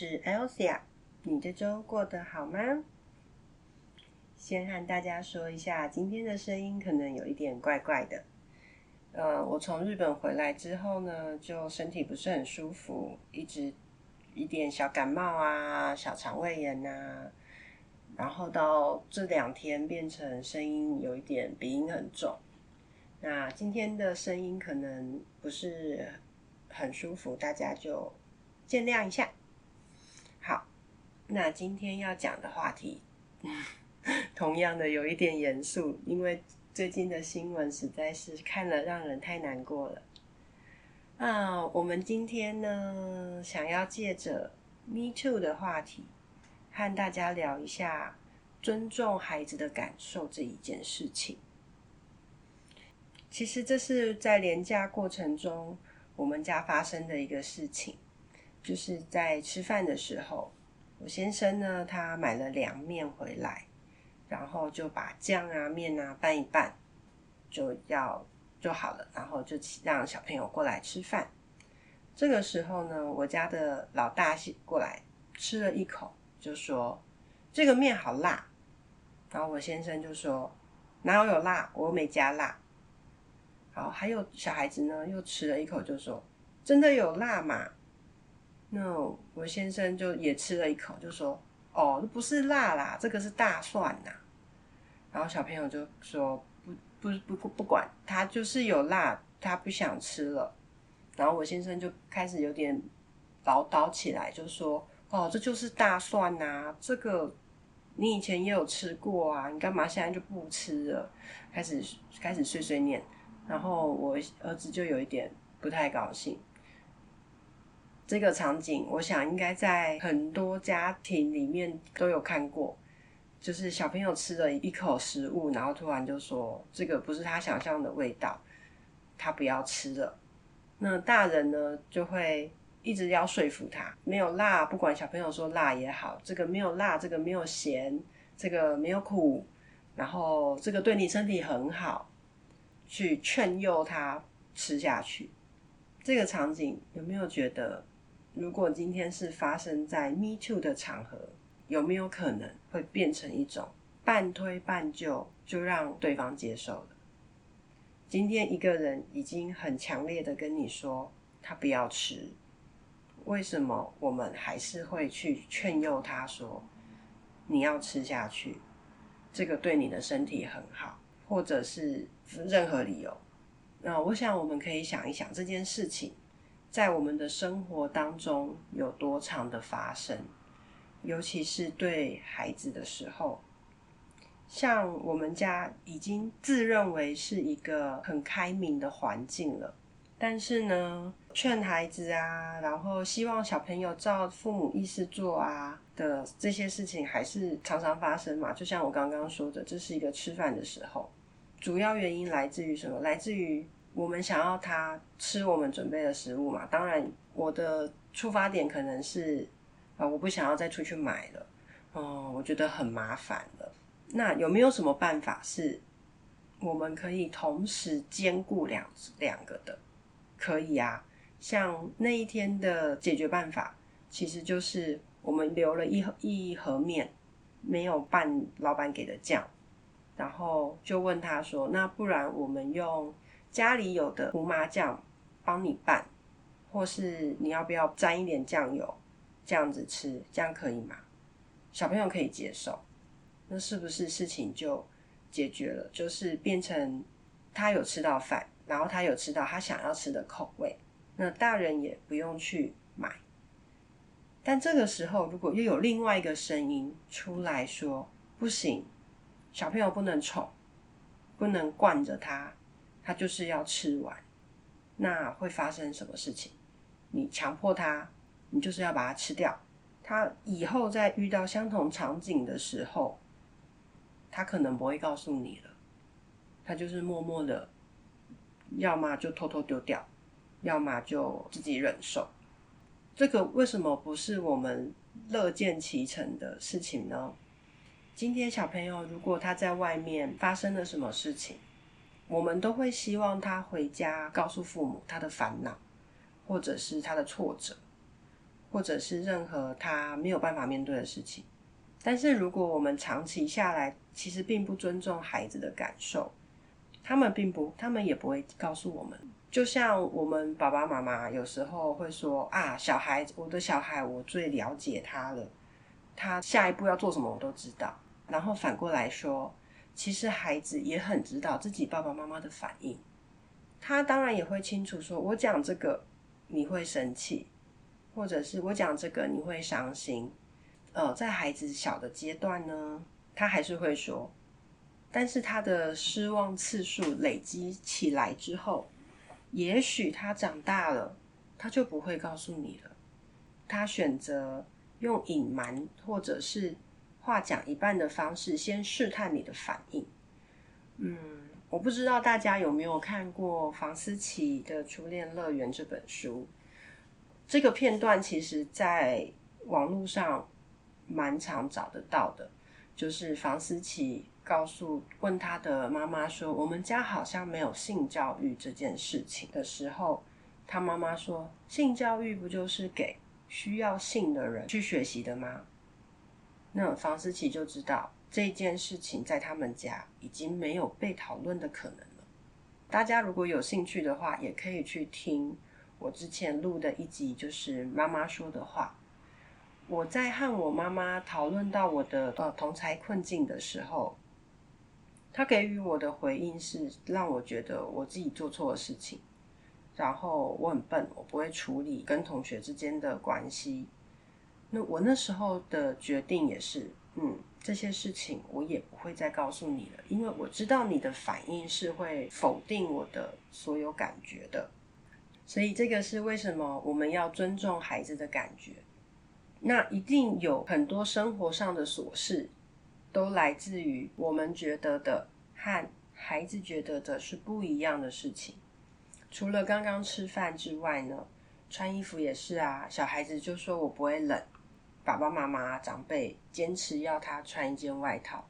是 Elsia，。你这周过得好吗？先和大家说一下，今天的声音可能有一点怪怪的。呃，我从日本回来之后呢，就身体不是很舒服，一直一点小感冒啊，小肠胃炎呐，然后到这两天变成声音有一点鼻音很重。那今天的声音可能不是很舒服，大家就见谅一下。那今天要讲的话题，同样的有一点严肃，因为最近的新闻实在是看了让人太难过了。啊，我们今天呢，想要借着 Me Too 的话题，和大家聊一下尊重孩子的感受这一件事情。其实这是在廉价过程中，我们家发生的一个事情，就是在吃饭的时候，我先生呢，他买了凉面回来，然后就把酱啊面啊拌一拌，就要就好了，然后就让小朋友过来吃饭。这个时候呢，我家的老大过来吃了一口，就说这个面好辣，然后我先生就说哪有有辣，我又没加辣。好，还有小孩子呢，又吃了一口，就说：“真的有辣吗？”那我先生就也吃了一口，就说：“哦，这不是辣啦，这个是大蒜呐。”然后小朋友就说：“不，不，不，不，管他就是有辣，他不想吃了。”然后我先生就开始有点唠叨起来，就说：“哦，这就是大蒜呐，这个你以前也有吃过啊，你干嘛现在就不吃了？”开始开始碎碎念。然后我儿子就有一点不太高兴。这个场景，我想应该在很多家庭里面都有看过，就是小朋友吃了一口食物，然后突然就说这个不是他想象的味道，他不要吃了。那大人呢就会一直要说服他，没有辣，不管小朋友说辣也好，这个没有辣，这个没有咸，这个没有苦，然后这个对你身体很好。去劝诱他吃下去，这个场景有没有觉得，如果今天是发生在 Me Too 的场合，有没有可能会变成一种半推半就，就让对方接受了？今天一个人已经很强烈的跟你说他不要吃，为什么我们还是会去劝诱他说你要吃下去？这个对你的身体很好。或者是任何理由，那我想我们可以想一想这件事情，在我们的生活当中有多长的发生，尤其是对孩子的时候，像我们家已经自认为是一个很开明的环境了，但是呢，劝孩子啊，然后希望小朋友照父母意思做啊的这些事情，还是常常发生嘛。就像我刚刚说的，这是一个吃饭的时候。主要原因来自于什么？来自于我们想要他吃我们准备的食物嘛。当然，我的出发点可能是啊，我不想要再出去买了，哦，我觉得很麻烦了。那有没有什么办法是我们可以同时兼顾两两个的？可以啊，像那一天的解决办法，其实就是我们留了一盒一盒面，没有拌老板给的酱。然后就问他说：“那不然我们用家里有的胡麻酱帮你拌，或是你要不要沾一点酱油，这样子吃，这样可以吗？”小朋友可以接受，那是不是事情就解决了？就是变成他有吃到饭，然后他有吃到他想要吃的口味，那大人也不用去买。但这个时候，如果又有另外一个声音出来说：“不行。”小朋友不能宠，不能惯着他，他就是要吃完。那会发生什么事情？你强迫他，你就是要把它吃掉。他以后在遇到相同场景的时候，他可能不会告诉你了。他就是默默的，要么就偷偷丢掉，要么就自己忍受。这个为什么不是我们乐见其成的事情呢？今天小朋友，如果他在外面发生了什么事情，我们都会希望他回家告诉父母他的烦恼，或者是他的挫折，或者是任何他没有办法面对的事情。但是如果我们长期下来，其实并不尊重孩子的感受，他们并不，他们也不会告诉我们。就像我们爸爸妈妈有时候会说啊，小孩，我的小孩，我最了解他了，他下一步要做什么，我都知道。然后反过来说，其实孩子也很知道自己爸爸妈妈的反应，他当然也会清楚说，我讲这个你会生气，或者是我讲这个你会伤心。呃，在孩子小的阶段呢，他还是会说，但是他的失望次数累积起来之后，也许他长大了，他就不会告诉你了，他选择用隐瞒或者是。话讲一半的方式，先试探你的反应。嗯，我不知道大家有没有看过房思琪的《初恋乐园》这本书。这个片段其实在网络上蛮常找得到的，就是房思琪告诉问他的妈妈说：“我们家好像没有性教育这件事情。”的时候，他妈妈说：“性教育不就是给需要性的人去学习的吗？”那房思琪就知道这件事情在他们家已经没有被讨论的可能了。大家如果有兴趣的话，也可以去听我之前录的一集，就是妈妈说的话。我在和我妈妈讨论到我的呃同才困境的时候，她给予我的回应是让我觉得我自己做错了事情，然后我很笨，我不会处理跟同学之间的关系。那我那时候的决定也是，嗯，这些事情我也不会再告诉你了，因为我知道你的反应是会否定我的所有感觉的，所以这个是为什么我们要尊重孩子的感觉。那一定有很多生活上的琐事，都来自于我们觉得的和孩子觉得的是不一样的事情。除了刚刚吃饭之外呢，穿衣服也是啊，小孩子就说我不会冷。爸爸妈妈长辈坚持要他穿一件外套，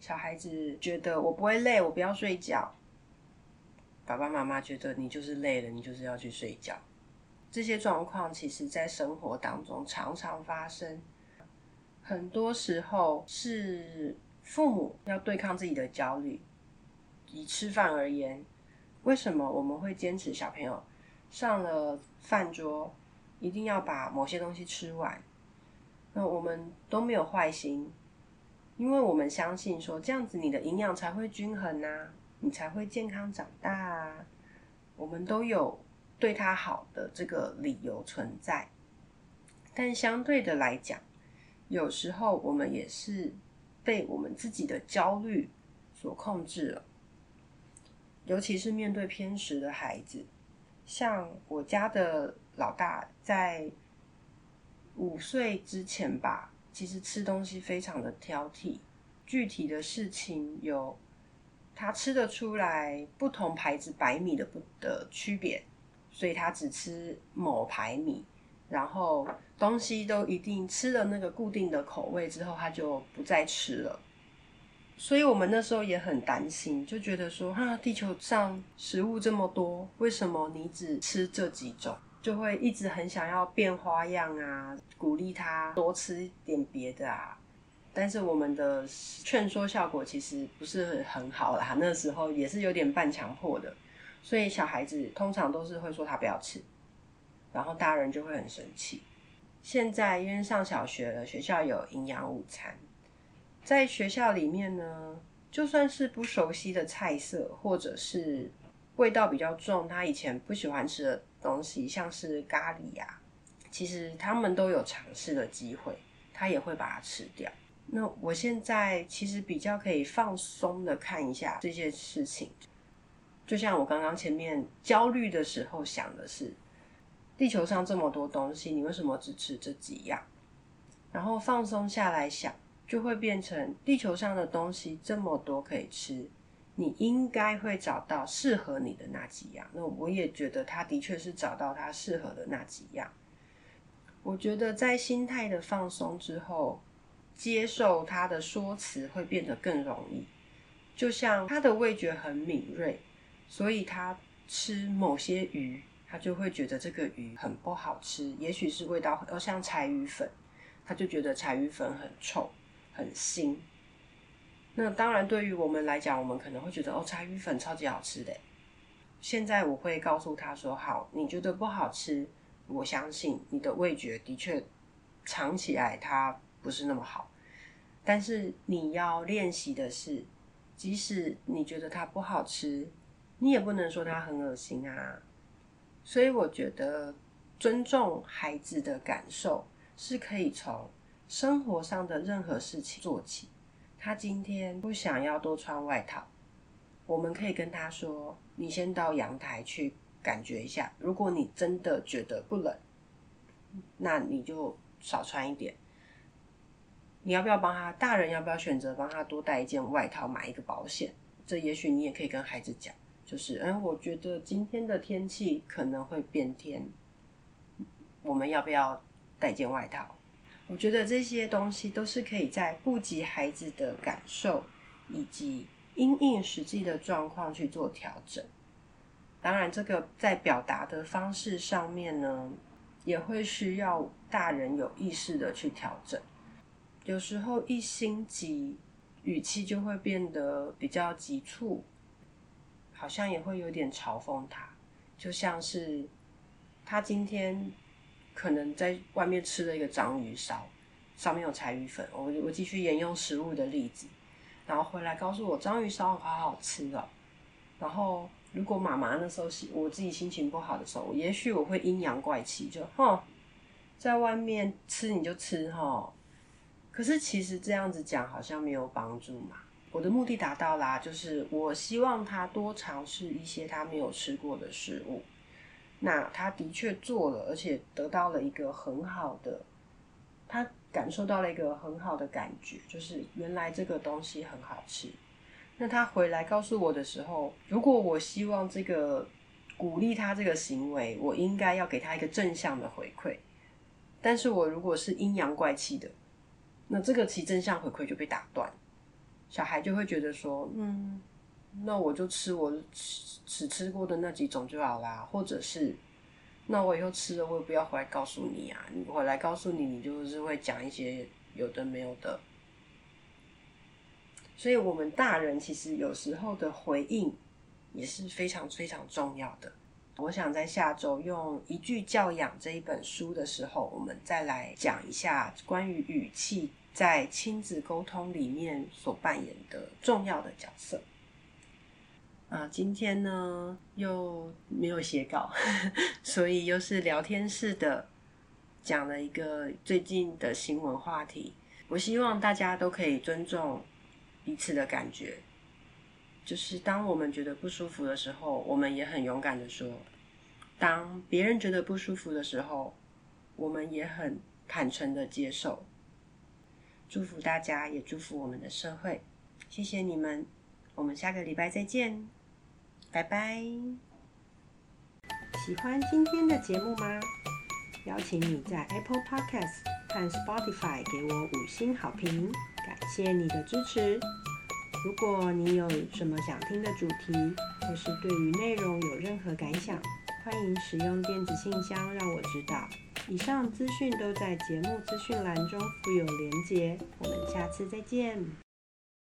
小孩子觉得我不会累，我不要睡觉。爸爸妈妈觉得你就是累了，你就是要去睡觉。这些状况其实，在生活当中常常发生。很多时候是父母要对抗自己的焦虑。以吃饭而言，为什么我们会坚持小朋友上了饭桌一定要把某些东西吃完？那我们都没有坏心，因为我们相信说这样子你的营养才会均衡啊，你才会健康长大啊。我们都有对他好的这个理由存在，但相对的来讲，有时候我们也是被我们自己的焦虑所控制了，尤其是面对偏食的孩子，像我家的老大在。五岁之前吧，其实吃东西非常的挑剔。具体的事情有，他吃得出来不同牌子白米的不的区别，所以他只吃某牌米。然后东西都一定吃了那个固定的口味之后，他就不再吃了。所以我们那时候也很担心，就觉得说，哈，地球上食物这么多，为什么你只吃这几种？就会一直很想要变花样啊，鼓励他多吃点别的啊。但是我们的劝说效果其实不是很好啦。那时候也是有点半强迫的，所以小孩子通常都是会说他不要吃，然后大人就会很生气。现在因为上小学了，学校有营养午餐，在学校里面呢，就算是不熟悉的菜色，或者是味道比较重，他以前不喜欢吃的东西，像是咖喱呀，其实他们都有尝试的机会，他也会把它吃掉。那我现在其实比较可以放松的看一下这件事情，就像我刚刚前面焦虑的时候想的是。地球上这么多东西，你为什么只吃这几样？然后放松下来想，就会变成地球上的东西这么多可以吃，你应该会找到适合你的那几样。那我也觉得他的确是找到他适合的那几样。我觉得在心态的放松之后，接受他的说辞会变得更容易。就像他的味觉很敏锐，所以他吃某些鱼。他就会觉得这个鱼很不好吃，也许是味道要像柴鱼粉，他就觉得柴鱼粉很臭、很腥。那当然，对于我们来讲，我们可能会觉得哦，柴鱼粉超级好吃的。现在我会告诉他说：“好，你觉得不好吃，我相信你的味觉的确尝起来它不是那么好，但是你要练习的是，即使你觉得它不好吃，你也不能说它很恶心啊。”所以我觉得尊重孩子的感受是可以从生活上的任何事情做起。他今天不想要多穿外套，我们可以跟他说：“你先到阳台去感觉一下。如果你真的觉得不冷，那你就少穿一点。你要不要帮他？大人要不要选择帮他多带一件外套，买一个保险？这也许你也可以跟孩子讲。”就是，嗯，我觉得今天的天气可能会变天，我们要不要带件外套？我觉得这些东西都是可以在顾及孩子的感受以及因应实际的状况去做调整。当然，这个在表达的方式上面呢，也会需要大人有意识的去调整。有时候一心急，语气就会变得比较急促。好像也会有点嘲讽他，就像是他今天可能在外面吃了一个章鱼烧，上面有柴鱼粉。我我继续沿用食物的例子，然后回来告诉我章鱼烧好好吃哦。然后如果妈妈那时候心我自己心情不好的时候，也许我会阴阳怪气，就哼，在外面吃你就吃哈。可是其实这样子讲好像没有帮助嘛。我的目的达到啦，就是我希望他多尝试一些他没有吃过的食物。那他的确做了，而且得到了一个很好的，他感受到了一个很好的感觉，就是原来这个东西很好吃。那他回来告诉我的时候，如果我希望这个鼓励他这个行为，我应该要给他一个正向的回馈。但是我如果是阴阳怪气的，那这个其正向回馈就被打断。小孩就会觉得说，嗯，那我就吃我吃只吃过的那几种就好啦，或者是，那我以后吃了我也不要回来告诉你啊，你回来告诉你，你就是会讲一些有的没有的。所以，我们大人其实有时候的回应也是非常非常重要的。我想在下周用《一句教养》这一本书的时候，我们再来讲一下关于语气。在亲子沟通里面所扮演的重要的角色啊，今天呢又没有写稿，所以又是聊天式的讲了一个最近的新闻话题。我希望大家都可以尊重彼此的感觉，就是当我们觉得不舒服的时候，我们也很勇敢的说；当别人觉得不舒服的时候，我们也很坦诚的接受。祝福大家，也祝福我们的社会。谢谢你们，我们下个礼拜再见，拜拜。喜欢今天的节目吗？邀请你在 Apple Podcast 和 Spotify 给我五星好评，感谢你的支持。如果你有什么想听的主题，或是对于内容有任何感想，欢迎使用电子信箱让我知道。以上资讯都在节目资讯栏中附有连结。我们下次再见。